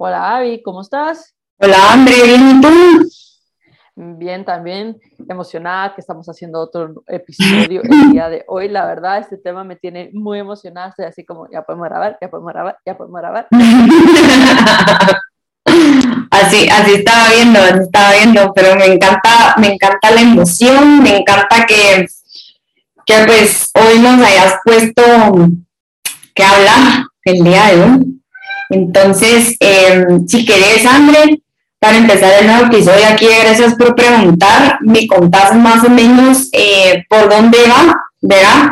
Hola Avi, ¿cómo estás? Hola André, ¿bien tú? Bien, también emocionada que estamos haciendo otro episodio el día de hoy. La verdad, este tema me tiene muy emocionada. Estoy así como, ya podemos grabar, ya podemos grabar, ya podemos grabar. así, así estaba viendo, así estaba viendo, pero me encanta, me encanta la emoción, me encanta que, que pues hoy nos hayas puesto que hablar el día de hoy. Entonces, em, si querés, André, para empezar el nuevo episodio aquí, gracias por preguntar, me contás más o menos eh, por dónde va, ¿verdad?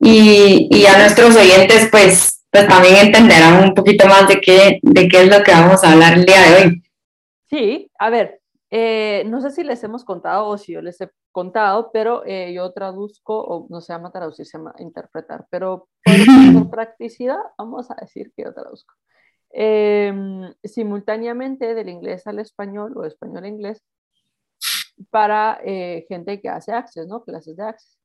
Y, y, a nuestros oyentes, pues, pues también entenderán un poquito más de qué, de qué es lo que vamos a hablar el día de hoy. Sí, a ver, eh, no sé si les hemos contado o si yo les he contado, pero eh, yo traduzco, o no se llama traducir, se llama interpretar, pero por practicidad vamos a decir que yo traduzco. Em, simultáneamente del inglés al español o español a inglés para eh, gente que hace Access, ¿no? Clases de Access.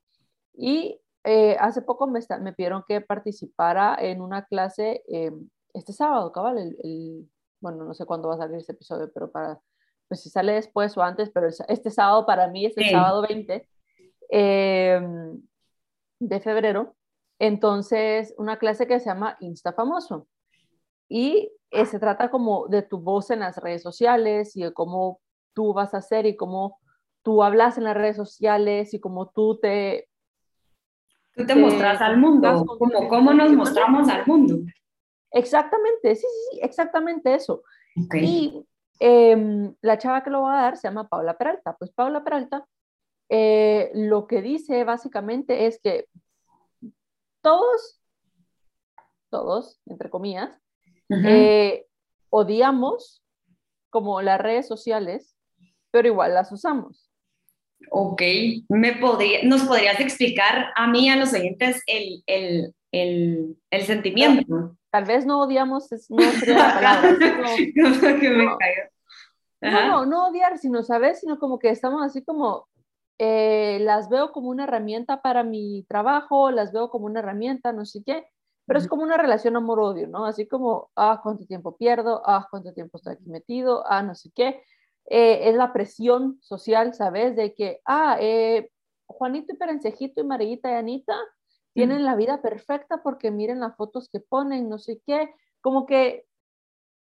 Y eh, hace poco me, me, pidieron que participara en una clase em, este sábado, cabal, el, bueno, no sé cuándo va a salir este episodio, pero para, pues si sale después o antes, pero este sábado para mí es el sábado 20 em, de febrero. Entonces, una clase que se llama Insta Famoso y eh, se trata como de tu voz en las redes sociales y de cómo tú vas a hacer y cómo tú hablas en las redes sociales y cómo tú te... Tú te, mostras al mundo, como cómo nos mostramos al mundo. Exactamente, sí, sí, sí, exactamente eso. Y em, la chava que lo va a dar se llama Paula Peralta. Pues Paula Peralta eh, lo que dice básicamente es que todos, todos, entre comillas, eh, odiamos como las redes sociales, pero igual las usamos. Ok, ¿Me podría, ¿nos podrías explicar a mí, a los oyentes, el, el, el, el sentimiento? tal vez no odiamos, no sería la palabra. no, no, odiar, sino, ¿sabes? Sino como que estamos así como, eh, las veo como una herramienta para mi trabajo, las veo como una herramienta, no sé qué, pero es como una relación amor-odio, ¿no? Así como, ah, cuánto tiempo pierdo, ah, cuánto tiempo estoy aquí metido, ah, no sé qué. Eh, es la presión social, ¿sabes? De que, ah, eh, Juanito y Perencejito y Marillita y Anita tienen la vida perfecta porque miren las fotos que ponen, no sé qué. Como que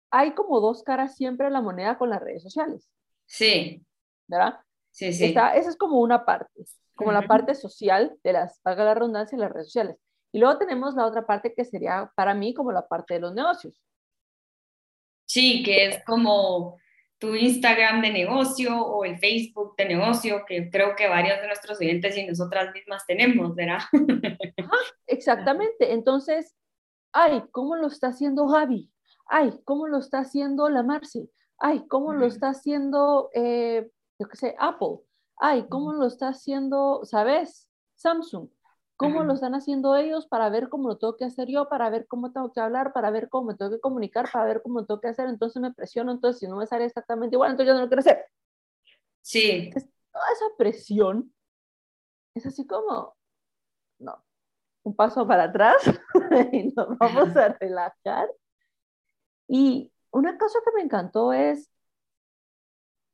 hay como dos caras siempre en la moneda con las redes sociales. Sí. ¿Verdad? Sí, sí. esa es como una parte, como la parte social de las, paga la redundancia, en las redes sociales. Y luego tenemos la otra parte que sería para mí como la parte de los negocios. Sí, que es como tu Instagram de negocio o el Facebook de negocio, que creo que varios de nuestros clientes y nosotras mismas tenemos, ¿verdad? exactamente. Entonces, ay, ¿cómo lo está haciendo Javi? Ay, ¿cómo lo está haciendo la Marcy? Ay, ¿cómo lo está haciendo, eh, yo qué sé, Apple? Ay, ¿cómo lo está haciendo, sabes? Samsung. ¿Cómo lo están haciendo ellos para ver cómo lo tengo que hacer yo, para ver cómo tengo que hablar, para ver cómo me tengo que comunicar, para ver cómo tengo que hacer? Entonces me presiono, entonces si no me sale exactamente igual, entonces yo no lo quiero hacer. Sí. toda esa presión es así como, no, un paso para atrás y nos vamos a relajar. Y una cosa que me encantó es,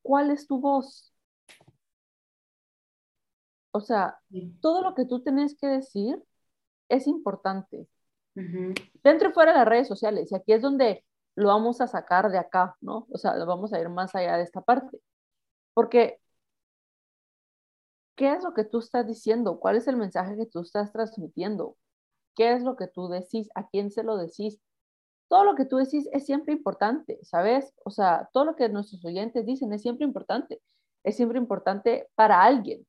¿cuál es tu voz? O sea, todo lo que tú tienes que decir es importante. Dentro y fuera de las redes sociales. Y aquí es donde lo vamos a sacar de acá, ¿no? O sea, lo vamos a ir más allá de esta parte. Porque, ¿qué es lo que tú estás diciendo? ¿Cuál es el mensaje que tú estás transmitiendo? ¿Qué es lo que tú decís? ¿A quién se lo decís? Todo lo que tú decís es siempre importante, ¿sabes? O sea, todo lo que nuestros oyentes dicen es siempre importante. Es siempre importante para alguien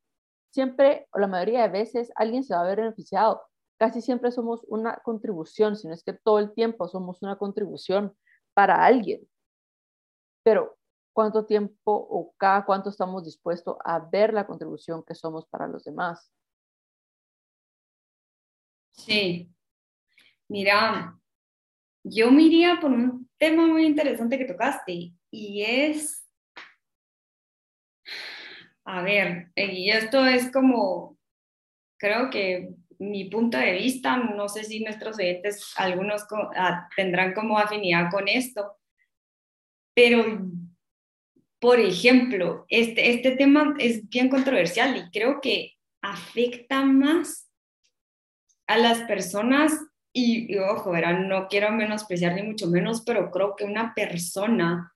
siempre, o la mayoría de veces, alguien se va a ver beneficiado. Casi siempre somos una contribución, si no es que todo el tiempo somos una contribución para alguien. Pero, ¿cuánto tiempo o cada cuánto estamos dispuestos a ver la contribución que somos para los demás? Sí. Mira, yo me por un tema muy interesante que tocaste y es a ver, y esto es como, creo que mi punto de vista, no sé si nuestros oyentes, algunos ah, tendrán como afinidad con esto, Pero, por ejemplo, este, este tema es bien controversial y creo que afecta más a las personas y, ojo, verán, no quiero menospreciar ni mucho menos, pero creo que una persona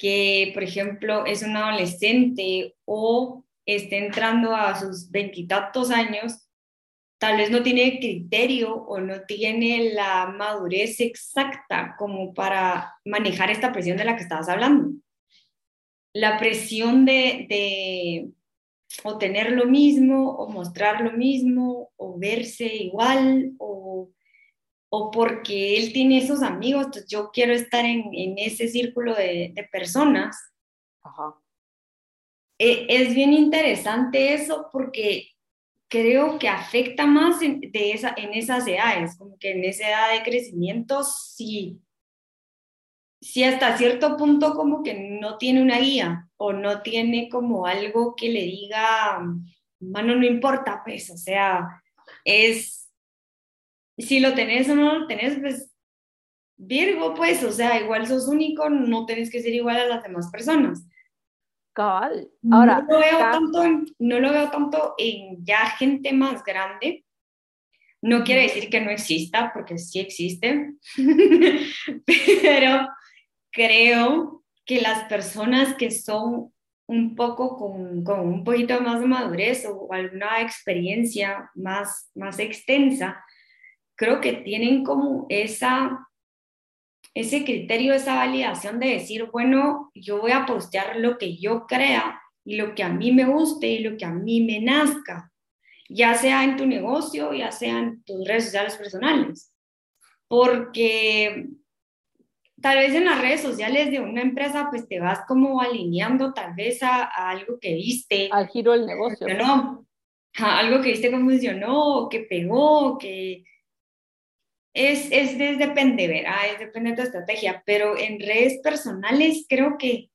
que, por ejemplo, es un adolescente o esté entrando a sus veintitantos años, tal vez no tiene criterio o no tiene la madurez exacta como para manejar esta presión de la que estabas hablando. La presión de, de o tener lo mismo, o mostrar lo mismo, o verse igual, o, o porque él tiene esos amigos, entonces yo quiero estar en, en ese círculo de, de personas. Ajá. E, es bien interesante eso porque creo que afecta más en, de esa, en esas edades, como que en esa edad de crecimiento, sí, sí hasta cierto punto como que no tiene una guía o no tiene como algo que le diga, mano, no importa, pues, o sea, es, si lo tenés o no lo tenés, pues, Virgo, pues, o sea, igual sos único, no tenés que ser igual a las demás personas. Cabal. Ahora, no lo, veo tanto en, no lo veo tanto en ya gente más grande. No quiere decir que no exista, porque sí existe, pero creo que las personas que son un poco con, con, un poquito más de madurez o alguna experiencia más, más extensa, creo que tienen como esa ese criterio, esa validación de decir, bueno, yo voy a postear lo que yo crea y lo que a mí me guste y lo que a mí me nazca, ya sea en tu negocio, ya sea en tus redes sociales personales. Porque tal vez en las redes sociales de una empresa, pues te vas como alineando tal vez a, algo que viste. Al giro del negocio. No, algo que viste que funcionó, que pegó, que es, es, depende, ¿verdad? Es depende de tu estrategia, pero en redes personales creo que,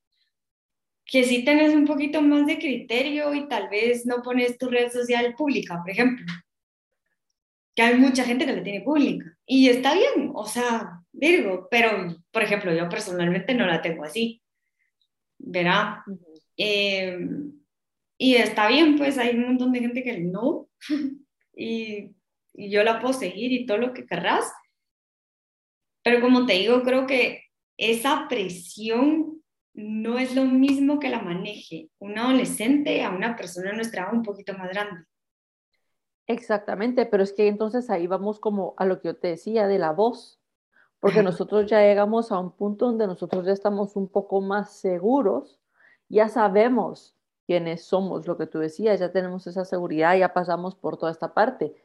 que sí tenés un poquito más de criterio y tal vez no pones tu red social pública, por ejemplo. Que hay mucha gente que la tiene pública y está bien, o sea, Virgo, pero por ejemplo, yo personalmente no la tengo así, ¿verdad? Em, y está bien, pues hay un montón de gente que no, y y yo la puedo seguir y todo lo que querrás. Pero como te digo, creo que esa presión no es lo mismo que la maneje un adolescente a una persona nuestra un poquito más grande. Exactamente, pero es que entonces ahí vamos como a lo que yo te decía de la voz, porque nosotros ya llegamos a un punto donde nosotros ya estamos un poco más seguros, ya sabemos quiénes somos, lo que tú decías, ya tenemos esa seguridad, ya pasamos por toda esta parte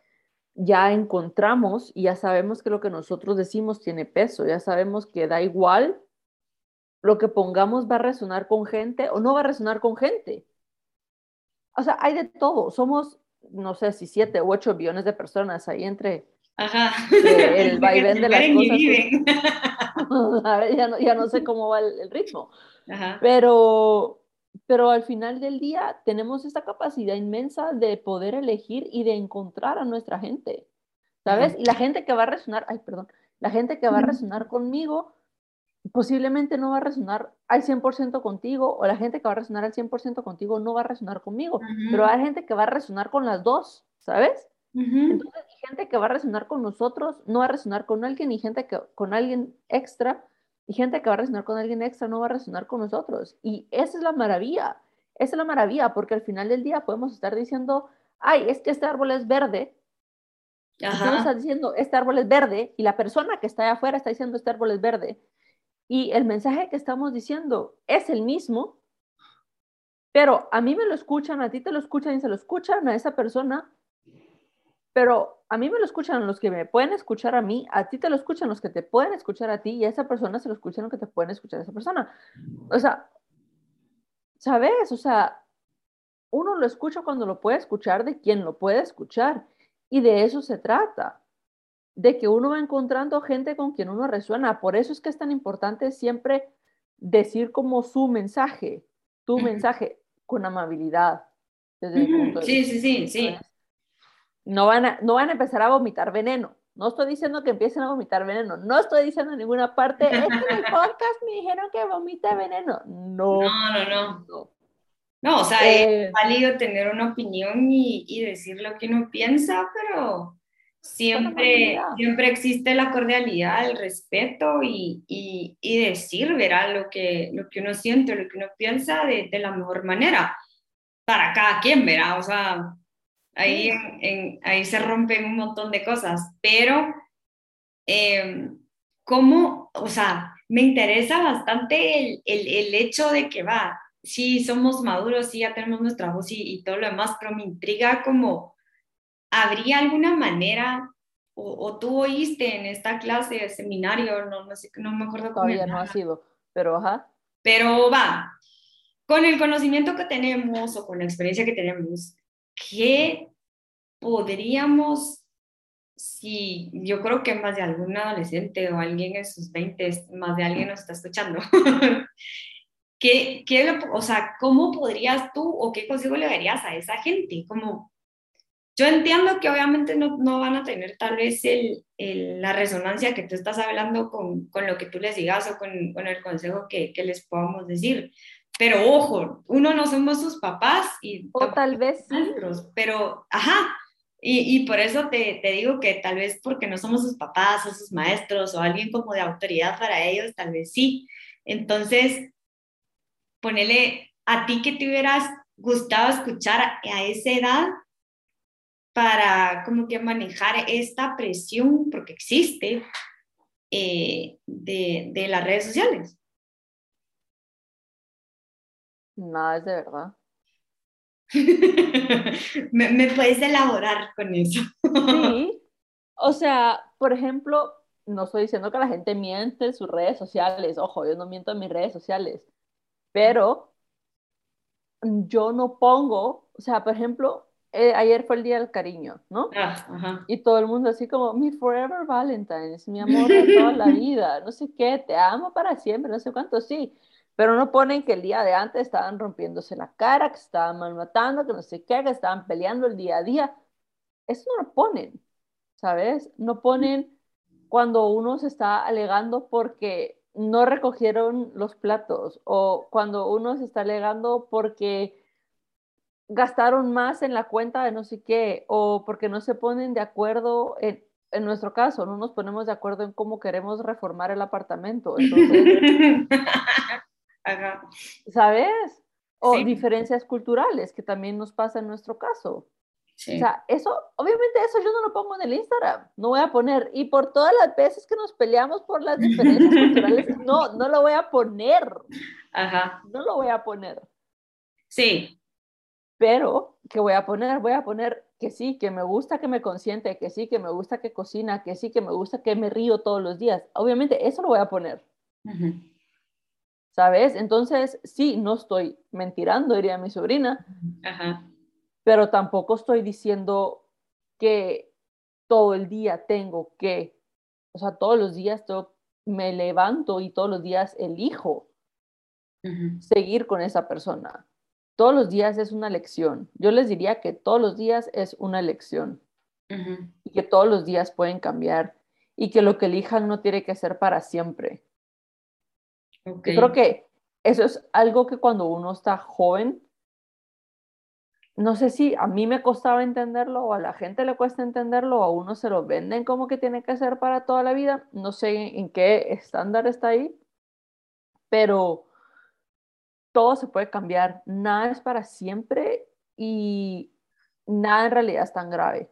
ya encontramos y ya sabemos que lo que nosotros decimos tiene peso, ya sabemos que da igual lo que pongamos va a resonar con gente o no va a resonar con gente. O sea, hay de todo. Somos, no sé si siete u ocho billones de personas ahí entre el vaivén de las cosas. ya, no, ya no sé cómo va el, ritmo. Pero pero al final del día tenemos esta capacidad inmensa de poder elegir y de encontrar a nuestra gente, ¿sabes? Y la gente que va a resonar, ay, perdón, la gente que va a resonar conmigo posiblemente no va a resonar al 100% contigo o la gente que va a resonar al 100% contigo no va a resonar conmigo, pero hay gente que va a resonar con las dos, ¿sabes? Entonces, gente que va a resonar con nosotros no va a resonar con alguien y gente que con alguien extra y gente que va a resonar con alguien extra no va a resonar con nosotros. Y esa es la maravilla. Esa es la maravilla, porque al final del día podemos estar diciendo, ay, es que este árbol es verde. Estamos diciendo, este árbol es verde, y la persona que está allá afuera está diciendo, este árbol es verde. Y el mensaje que estamos diciendo es el mismo, pero a mí me lo escuchan, a ti te lo escuchan y se lo escuchan a esa persona, pero a mí me lo escuchan los que me pueden escuchar a mí, a ti te lo escuchan los que te pueden escuchar a ti y a esa persona se lo escuchan los que te pueden escuchar a esa persona. O sea, ¿sabes? O sea, uno lo escucha cuando lo puede escuchar de quien lo puede escuchar y de eso se trata, de que uno va encontrando gente con quien uno resuena. Por eso es que es tan importante siempre decir como su mensaje, tu mensaje con amabilidad. Desde sí, sí, sí, sí no van a, no van a empezar a vomitar veneno, No estoy diciendo que empiecen a vomitar veneno. No estoy diciendo en ninguna parte, es que en el podcast me dijeron que vomita veneno. No. No, no, no. No, o sea, es eh, válido tener una opinión y, y, decir lo que uno piensa, pero siempre, siempre existe la cordialidad, el respeto y, y, y, decir, verá, lo que, lo que uno siente, lo que uno piensa de, de la mejor manera para cada quien, verá, o sea, ahí, en, ahí se rompen un montón de cosas, pero eh, ¿cómo, o sea, me interesa bastante el, el, el hecho de que va, sí somos maduros, sí ya tenemos nuestra voz y, y todo lo demás, pero me intriga como, ¿habría alguna manera, o, tú oíste en esta clase seminario, no, no sé, no me acuerdo Todavía no ha sido, pero ajá. Pero va, con el conocimiento que tenemos o con la experiencia que tenemos, ¿qué podríamos, si yo creo que más de algún adolescente o alguien en sus 20, más de alguien nos está escuchando, ¿Qué, qué, o sea, ¿cómo podrías tú o qué consejo le darías a esa gente? Como, yo entiendo que obviamente no, no van a tener tal vez el, el, la resonancia que tú estás hablando con, con, lo que tú les digas o con, con el consejo que, que, les podamos decir. Pero ojo, uno no somos sus papás y... O tal vez pero, ajá, y, y, por eso te, te, digo que tal vez porque no somos sus papás o sus maestros o alguien como de autoridad para ellos, tal vez sí. Entonces, ponele a ti que te hubieras gustado escuchar a esa edad para como que manejar esta presión, porque existe, eh, de, de, las redes sociales. Nada es de verdad. ¿Me, ¿Me, puedes elaborar con eso? sí. O sea, por ejemplo, no estoy diciendo que la gente miente en sus redes sociales. Ojo, yo no miento en mis redes sociales pero yo no pongo, o sea, por ejemplo, eh, ayer fue el Día del Cariño, ¿no? Ah, y todo el mundo así como, mi Forever Valentine's, mi amor de toda la vida, no sé qué, te amo para siempre, no sé cuánto, sí. Pero no ponen que el día de antes estaban rompiéndose la cara, que estaban malmatando, que no sé qué, que estaban peleando el día a día. Eso no lo ponen, ¿sabes? No ponen cuando uno se está alegando porque no recogieron los platos o cuando uno se está alegando porque gastaron más en la cuenta de no sé qué o porque no se ponen de acuerdo en, en nuestro caso, no nos ponemos de acuerdo en cómo queremos reformar el apartamento. ¿Sabes? O diferencias culturales, que también nos pasa en nuestro caso. O sea, eso, obviamente eso yo no lo pongo en el Instagram, no voy a poner, y por todas las veces que nos peleamos por las diferencias culturales, no, no lo voy a poner. Ajá. No lo voy a poner. Sí. Pero, ¿qué voy a poner? Voy a poner que sí, que me gusta que me consiente, que sí, que me gusta que cocina, que sí, que me gusta que me río todos los días. Obviamente, eso lo voy a poner. ¿Sabes? Entonces, sí, no estoy mentirando, diría mi sobrina. Ajá pero tampoco estoy diciendo que todo el día tengo que, o sea, todos los días me levanto y todos los días elijo seguir con esa persona. Todos los días es una lección. Yo les diría que todos los días es una lección y que todos los días pueden cambiar y que lo que elijan no tiene que ser para siempre. Yo creo que eso es algo que cuando uno está joven no sé si a mí me costaba entenderlo o a la gente le cuesta entenderlo o a uno se lo venden como que tiene que ser para toda la vida. No sé en qué estándar está ahí, pero todo se puede cambiar. Nada es para siempre y nada en realidad es tan grave.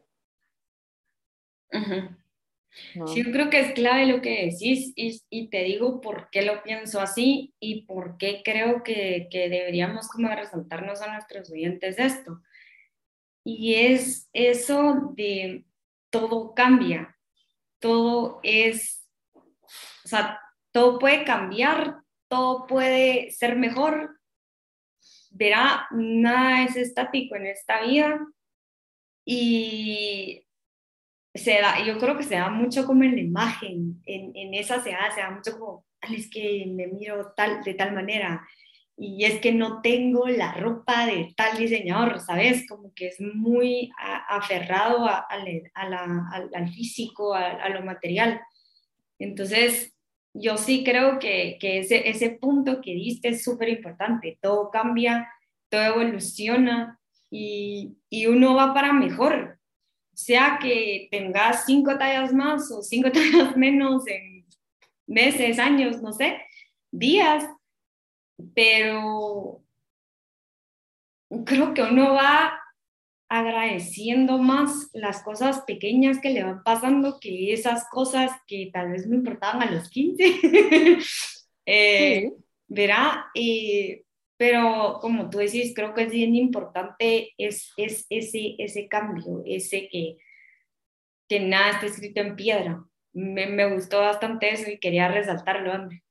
Sí, yo creo que es clave lo que decís y, y, te digo por qué lo pienso así y por qué creo que, que deberíamos como resaltarnos a nuestros oyentes esto. Y es eso de todo cambia, todo es, o sea, todo puede cambiar, todo puede ser mejor. Verá, nada es estático en esta vida y se da, yo creo que se da mucho como en la imagen, en, en esa se da, se da mucho como, es que me miro tal, de tal manera y es que no tengo la ropa de tal diseñador, ¿sabes? Como que es muy aferrado al físico, a, lo material. Entonces, yo sí creo que, ese, ese punto que diste es súper importante. Todo cambia, todo evoluciona y, y uno va para mejor. Sea que tengas cinco tallas más o cinco tallas menos en meses, años, no sé, días, pero creo que uno va agradeciendo más las cosas pequeñas que le van pasando que esas cosas que tal vez no importaban a los 15. eh, Verá, eh, pero como tú decís, creo que es bien importante es, es ese, ese cambio, ese que, que nada está escrito en piedra. Me, me gustó bastante eso y quería resaltarlo, André.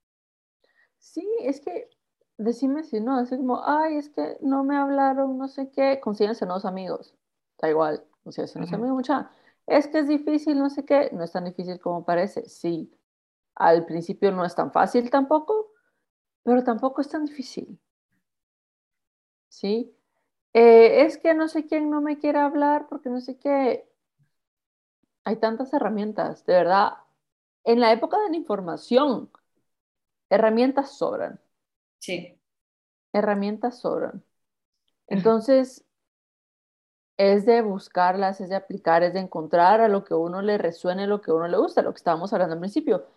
Sí, es que decime si no, es como, ay, es que no me hablaron, no sé qué, consíguense nuevos amigos. Da igual, consíguense nuevos amigos, mucha. Es que es difícil, no sé qué, no es tan difícil como parece. Sí, al principio no es tan fácil tampoco, pero tampoco es tan difícil. ¿Sí? Eh, es que no sé quién no me quiere hablar porque no sé qué. Hay tantas herramientas, de verdad. En la época de la información, herramientas sobran. Sí. Herramientas sobran. Entonces, es de buscarlas, es de aplicar, es de encontrar a lo que uno le resuene, lo que uno le gusta, lo que estábamos hablando al principio.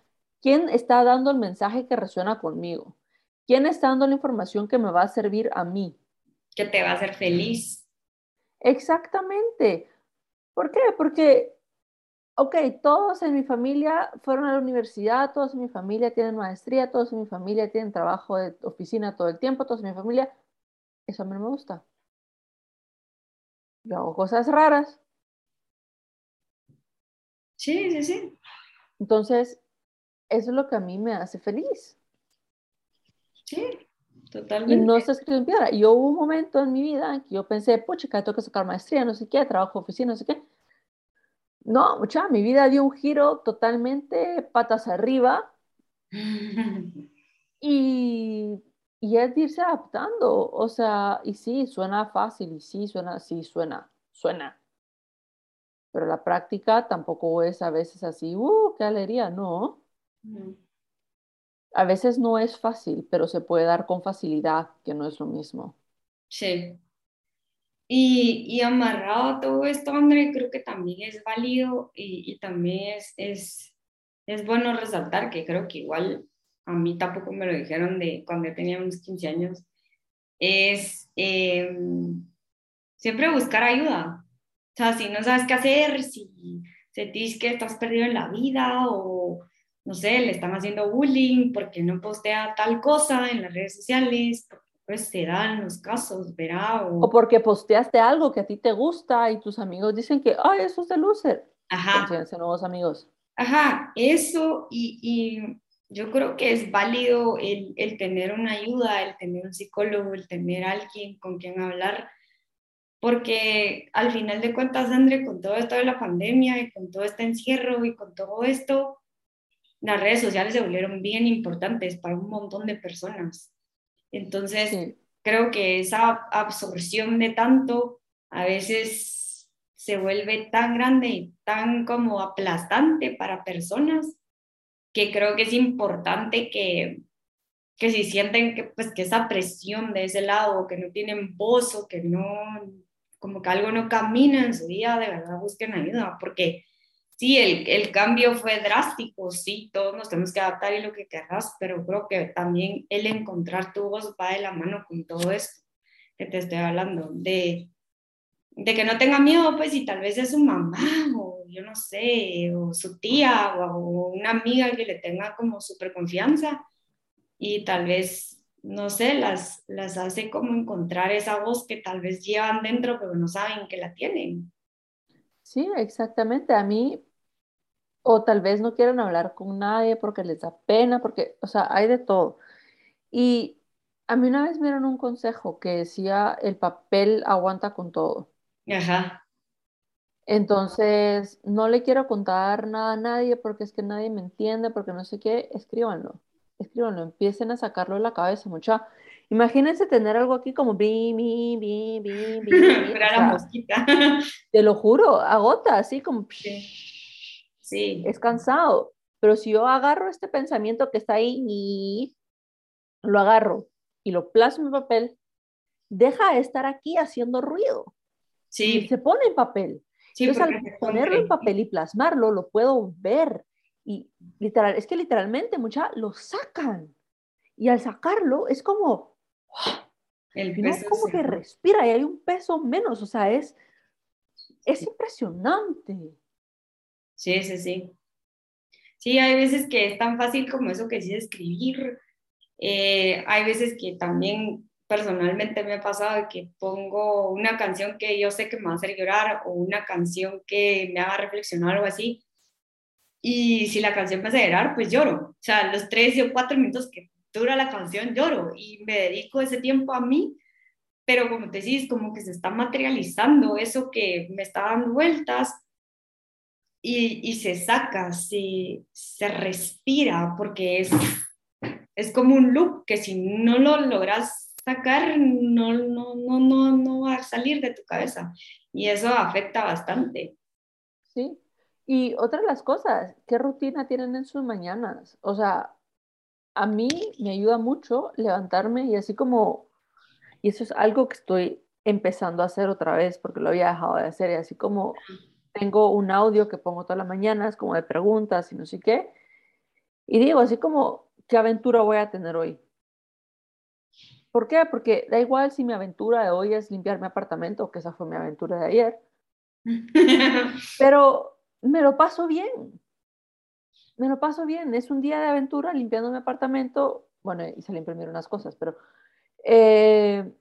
¿Quién está dando el mensaje que resuena conmigo? ¿Quién está dando la información que me va a servir a mí? Que te va a hacer feliz. Exactamente. ¿Por qué? Porque ok, todos en mi familia fueron a la universidad, todos en mi familia tienen maestría, todos en mi familia tienen trabajo de oficina todo el tiempo, todos en mi familia, eso a mí no me gusta. Yo hago cosas raras. Sí, sí, sí. Entonces, eso es lo que a mí me hace feliz. Sí, totalmente. Y no se escrito en piedra. Y hubo un momento en mi vida en que yo pensé, pucha, tengo que sacar maestría, no sé qué, trabajo oficina, no sé qué. No, mucha, mi vida dio un giro totalmente patas arriba y, y es irse adaptando. O sea, y sí, suena fácil, y sí, suena, sí, suena, suena. Pero la práctica tampoco es a veces así, ¡uh, qué alegría! No. A veces no es fácil, pero se puede dar con facilidad, que no es lo mismo. Sí. Y, y, amarrado a todo esto, André, creo que también es válido y, y también es, es, es, bueno resaltar que creo que igual a mí tampoco me lo dijeron de cuando yo tenía unos 15 años, es eh, siempre buscar ayuda. O sea, si no sabes qué hacer, si sentís que estás perdido en la vida o, no sé, le están haciendo bullying porque no postea tal cosa en las redes sociales, pues se dan los casos, verá. O... porque posteaste algo que a ti te gusta y tus amigos dicen que, ay, eso es de loser. Ajá. nuevos amigos. Ajá, eso y, y yo creo que es válido el, el, tener una ayuda, el tener un psicólogo, el tener alguien con quien hablar, porque al final de cuentas, André, con todo esto de la pandemia y con todo este encierro y con todo esto, las redes sociales se volvieron bien importantes para un montón de personas. Entonces, creo que esa absorción de tanto a veces se vuelve tan grande y tan como aplastante para personas que creo que es importante que, que si sienten que, pues, que esa presión de ese lado, que no tienen voz o que no, como que algo no camina en su vida, de verdad busquen ayuda, porque sí, el, el, cambio fue drástico, sí, todos nos tenemos que adaptar y lo que querrás, pero creo que también el encontrar tu voz va de la mano con todo esto que te estoy hablando, de, de que no tenga miedo, pues, y tal vez es su mamá, o yo no sé, o su tía, o, una amiga que le tenga como súper confianza, y tal vez, no sé, las, las hace como encontrar esa voz que tal vez llevan dentro, pero no saben que la tienen. Sí, exactamente. A mí o tal vez no quieren hablar con nadie porque les da pena, porque, o sea, hay de todo. Y a mí una vez me dieron un consejo que decía, el papel aguanta con todo. Ajá. Entonces, no le quiero contar nada a nadie porque es que nadie me entiende, porque no sé qué, escríbanlo, escríbanlo, empiecen a sacarlo de la cabeza mucha. Imagínense tener algo aquí como bi, bi, bi, bi, bi. la mosquita. Te lo juro, agota, así como. Sí. Sí. Es cansado. Pero si yo agarro este pensamiento que está ahí y lo agarro y lo plasmo en papel, deja de estar aquí haciendo ruido. Sí. Y se pone en papel. Sí, Entonces, al ponerlo en papel y plasmarlo, lo puedo ver. Y literal, es que literalmente mucha lo sacan. Y al sacarlo es como, el peso como que respira y hay un peso menos. O sea, es, es impresionante. Sí, sí, sí. Sí, hay veces que es tan fácil como eso que sí escribir. Eh, hay veces que también personalmente me ha pasado que pongo una canción que yo sé que me va a hacer llorar o una canción que me haga reflexionar o algo así. Y si la canción me hace llorar, pues lloro. O sea, los tres o cuatro minutos que dura la canción lloro y me dedico ese tiempo a mí. Pero como te decís, como que se está materializando eso que me está dando vueltas y, y se saca, se, se respira, porque es, es como un loop que si no lo logras sacar no, no, no, no, no va a salir de tu cabeza. Y eso afecta bastante. Sí. Y otra de las cosas, ¿qué rutina tienen en sus mañanas? O sea, a mí me ayuda mucho levantarme y así como, y eso es algo que estoy empezando a hacer otra vez porque lo había dejado de hacer y así como tengo un audio que pongo todas las mañanas como de preguntas y no sé qué, y digo así como, ¿qué aventura voy a tener hoy? ¿Por qué? Porque da igual si mi aventura de hoy es limpiar mi apartamento, que esa fue mi aventura de ayer, pero me lo paso bien. Me lo paso bien. Es un día de aventura limpiando mi apartamento. Bueno, y se le imprimieron unas cosas, pero eh,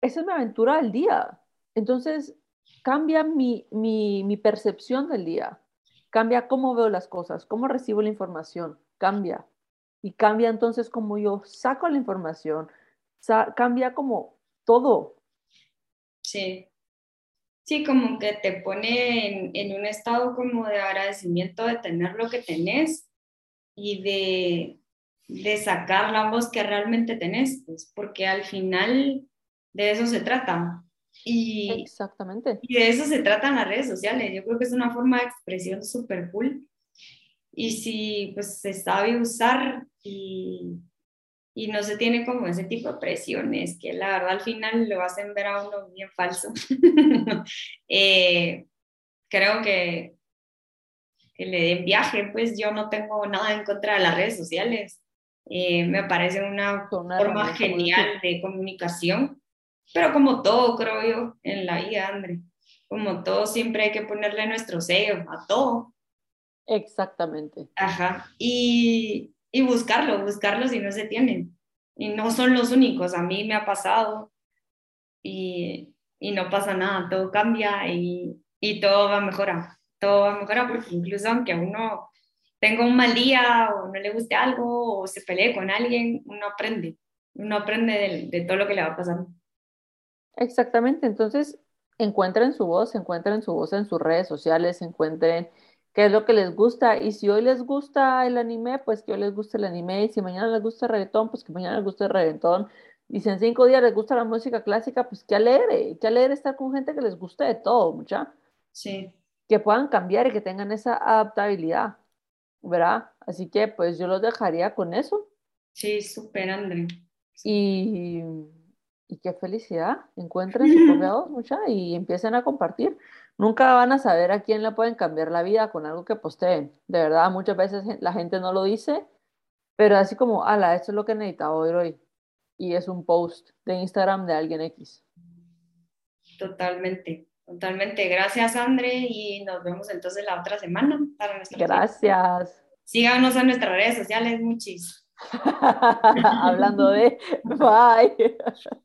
esa es mi aventura del día. Entonces, cambia mi, mi, percepción del día. Cambia cómo veo las cosas, cómo recibo la información. Cambia. Y cambia entonces cómo yo saco la información, cambia como todo. Sí. Sí, como que te pone en, un estado como de agradecimiento de tener lo que tenés y de, de sacar la voz que realmente tenés, pues, porque al final de eso se trata. Y, Exactamente. Y de eso se tratan las redes sociales. Yo creo que es una forma de expresión súper cool. Y si pues se sabe usar y, y no se tiene como ese tipo de presiones que la verdad al final lo hacen ver a uno bien falso. Eh, creo que, que le den viaje, pues yo no tengo nada en contra de las redes sociales. Eh, me parece una forma genial de comunicación, pero como todo, creo yo, en la vida, André, como todo, siempre hay que ponerle nuestro sello a todo. Exactamente. Ajá. Y, y buscarlo, buscarlo si no se tienen. Y no son los únicos, a mí me ha pasado y, y no pasa nada, todo cambia y, y, todo va a mejorar, todo va a mejorar porque incluso aunque uno tenga un mal día o no le guste algo o se pelee con alguien, uno aprende, uno aprende de, de todo lo que le va a pasar. Exactamente, entonces encuentren su voz, encuentren su voz en sus redes sociales, encuentren qué es lo que les gusta. Y si hoy les gusta el anime, pues que hoy les guste el anime. Y si mañana les gusta el reggaetón, pues que mañana les guste el reggaetón. Y si en cinco días les gusta la música clásica, pues qué alegre, qué alegre estar con gente que les guste de todo, mucha. Sí. Que puedan cambiar y que tengan esa adaptabilidad, ¿verdad? Así que pues yo los dejaría con eso. Sí, súper, André. Y, y qué felicidad. Encuentren su propia mucha, y empiecen a compartir nunca van a saber a quién le pueden cambiar la vida con algo que posteen. De verdad, muchas veces la gente no lo dice, pero así como, ala, esto es lo que necesitaba hoy, hoy. Y es un post de Instagram de alguien X. Totalmente, totalmente. Gracias, André, y nos vemos entonces la otra semana para nuestra Gracias. Síganos en nuestras redes sociales, muchis. Hablando de, bye.